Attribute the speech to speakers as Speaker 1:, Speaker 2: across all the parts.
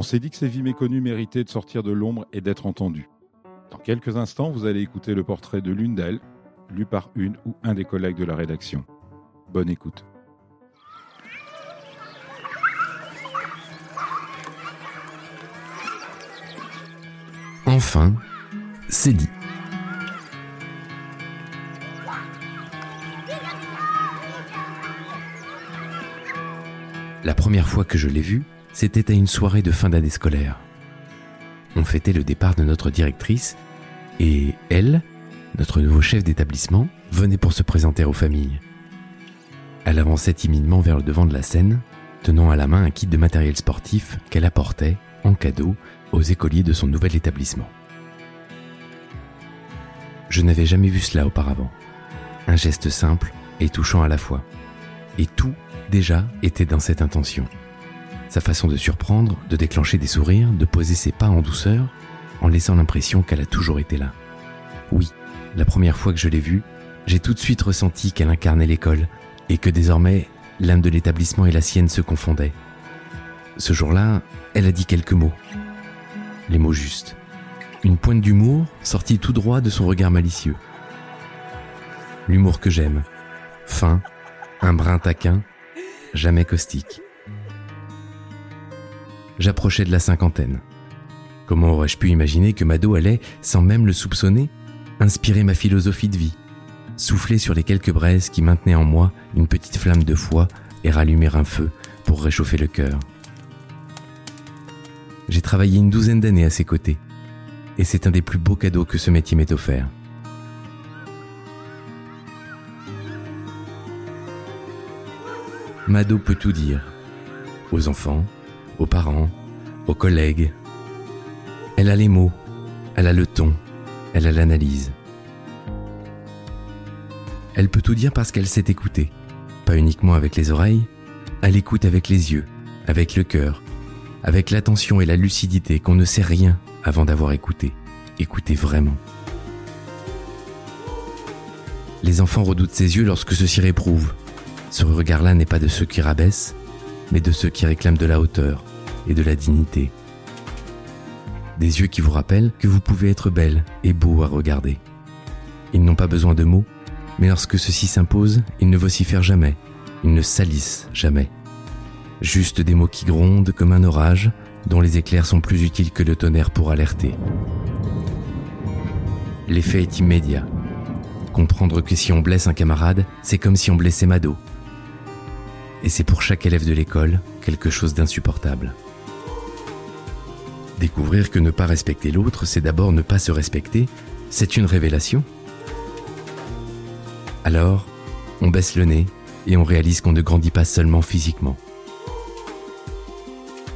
Speaker 1: On s'est dit que ces vies méconnues méritaient de sortir de l'ombre et d'être entendues. Dans quelques instants, vous allez écouter le portrait de l'une d'elles, lu par une ou un des collègues de la rédaction. Bonne écoute.
Speaker 2: Enfin, c'est dit. La première fois que je l'ai vue, c'était à une soirée de fin d'année scolaire. On fêtait le départ de notre directrice et elle, notre nouveau chef d'établissement, venait pour se présenter aux familles. Elle avançait timidement vers le devant de la scène, tenant à la main un kit de matériel sportif qu'elle apportait, en cadeau, aux écoliers de son nouvel établissement. Je n'avais jamais vu cela auparavant. Un geste simple et touchant à la fois. Et tout, déjà, était dans cette intention. Sa façon de surprendre, de déclencher des sourires, de poser ses pas en douceur, en laissant l'impression qu'elle a toujours été là. Oui, la première fois que je l'ai vue, j'ai tout de suite ressenti qu'elle incarnait l'école et que désormais l'âme de l'établissement et la sienne se confondaient. Ce jour-là, elle a dit quelques mots. Les mots justes. Une pointe d'humour sortie tout droit de son regard malicieux. L'humour que j'aime. Fin, un brin taquin, jamais caustique j'approchais de la cinquantaine. Comment aurais-je pu imaginer que Mado allait, sans même le soupçonner, inspirer ma philosophie de vie, souffler sur les quelques braises qui maintenaient en moi une petite flamme de foi et rallumer un feu pour réchauffer le cœur. J'ai travaillé une douzaine d'années à ses côtés, et c'est un des plus beaux cadeaux que ce métier m'ait offert. Mado peut tout dire, aux enfants, aux parents, aux collègues. Elle a les mots, elle a le ton, elle a l'analyse. Elle peut tout dire parce qu'elle sait écouter, pas uniquement avec les oreilles, elle écoute avec les yeux, avec le cœur, avec l'attention et la lucidité qu'on ne sait rien avant d'avoir écouté, écouter vraiment. Les enfants redoutent ses yeux lorsque ceux-ci réprouvent. Ce regard-là n'est pas de ceux qui rabaissent, mais de ceux qui réclament de la hauteur, et de la dignité. Des yeux qui vous rappellent que vous pouvez être belle et beau à regarder. Ils n'ont pas besoin de mots, mais lorsque ceci s'impose, ils ne vocifèrent jamais, ils ne salissent jamais. Juste des mots qui grondent comme un orage, dont les éclairs sont plus utiles que le tonnerre pour alerter. L'effet est immédiat. Comprendre que si on blesse un camarade, c'est comme si on blessait Mado. Et c'est pour chaque élève de l'école quelque chose d'insupportable. Découvrir que ne pas respecter l'autre, c'est d'abord ne pas se respecter, c'est une révélation. Alors, on baisse le nez et on réalise qu'on ne grandit pas seulement physiquement.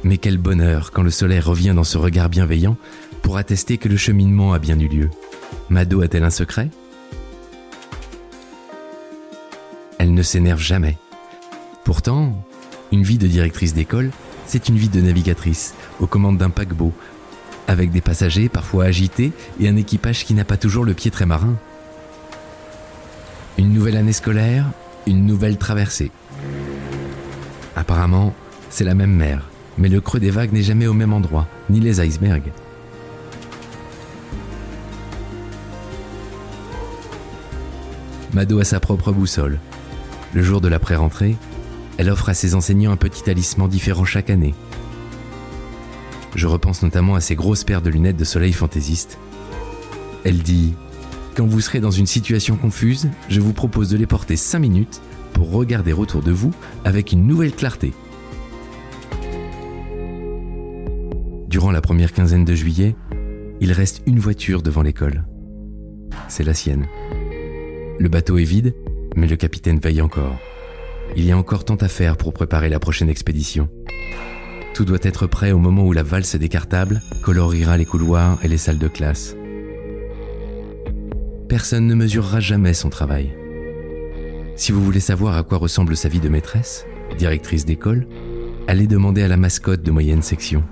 Speaker 2: Mais quel bonheur quand le soleil revient dans ce regard bienveillant pour attester que le cheminement a bien eu lieu. Mado a-t-elle un secret? Elle ne s'énerve jamais. Pourtant, une vie de directrice d'école, c'est une vie de navigatrice, aux commandes d'un paquebot, avec des passagers parfois agités et un équipage qui n'a pas toujours le pied très marin. Une nouvelle année scolaire, une nouvelle traversée. Apparemment, c'est la même mer, mais le creux des vagues n'est jamais au même endroit, ni les icebergs. Mado a sa propre boussole. Le jour de la pré-rentrée, elle offre à ses enseignants un petit talisman différent chaque année. Je repense notamment à ces grosses paires de lunettes de soleil fantaisiste. Elle dit Quand vous serez dans une situation confuse, je vous propose de les porter 5 minutes pour regarder autour de vous avec une nouvelle clarté. Durant la première quinzaine de juillet, il reste une voiture devant l'école. C'est la sienne. Le bateau est vide, mais le capitaine veille encore. Il y a encore tant à faire pour préparer la prochaine expédition. Tout doit être prêt au moment où la valse décartable coloriera les couloirs et les salles de classe. Personne ne mesurera jamais son travail. Si vous voulez savoir à quoi ressemble sa vie de maîtresse, directrice d'école, allez demander à la mascotte de moyenne section.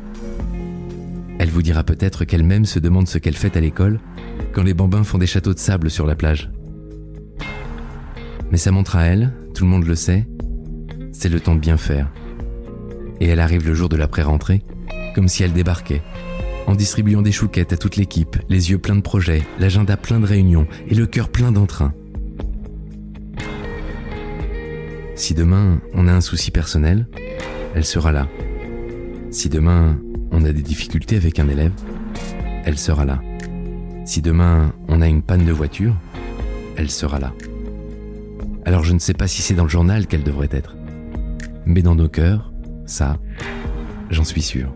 Speaker 2: Elle vous dira peut-être qu'elle-même se demande ce qu'elle fait à l'école quand les bambins font des châteaux de sable sur la plage. Mais ça montre à elle, tout le monde le sait, c'est le temps de bien faire. Et elle arrive le jour de la pré-rentrée, comme si elle débarquait, en distribuant des chouquettes à toute l'équipe, les yeux pleins de projets, l'agenda plein de réunions et le cœur plein d'entrain. Si demain on a un souci personnel, elle sera là. Si demain on a des difficultés avec un élève, elle sera là. Si demain on a une panne de voiture, elle sera là. Alors je ne sais pas si c'est dans le journal qu'elle devrait être. Mais dans nos cœurs, ça, j'en suis sûr.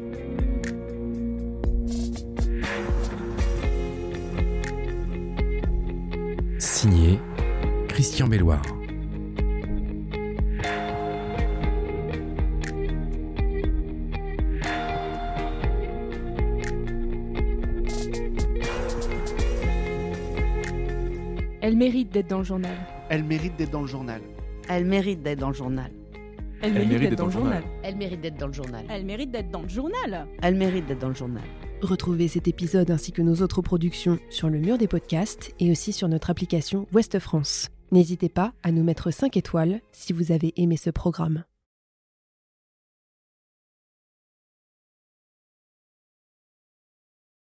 Speaker 2: Signé Christian Belloir.
Speaker 3: Elle mérite d'être dans le journal.
Speaker 4: Elle mérite d'être dans le journal.
Speaker 5: Elle mérite d'être dans le journal.
Speaker 3: Elle, mérite d'être dans le journal.
Speaker 6: Elle mérite d'être dans le journal.
Speaker 3: Elle mérite d'être dans le journal.
Speaker 5: Elle mérite d'être dans le journal.
Speaker 7: Retrouvez cet épisode ainsi que nos autres productions sur le mur des podcasts et aussi sur notre application Ouest France. N'hésitez pas à nous mettre 5 étoiles si vous avez aimé ce programme.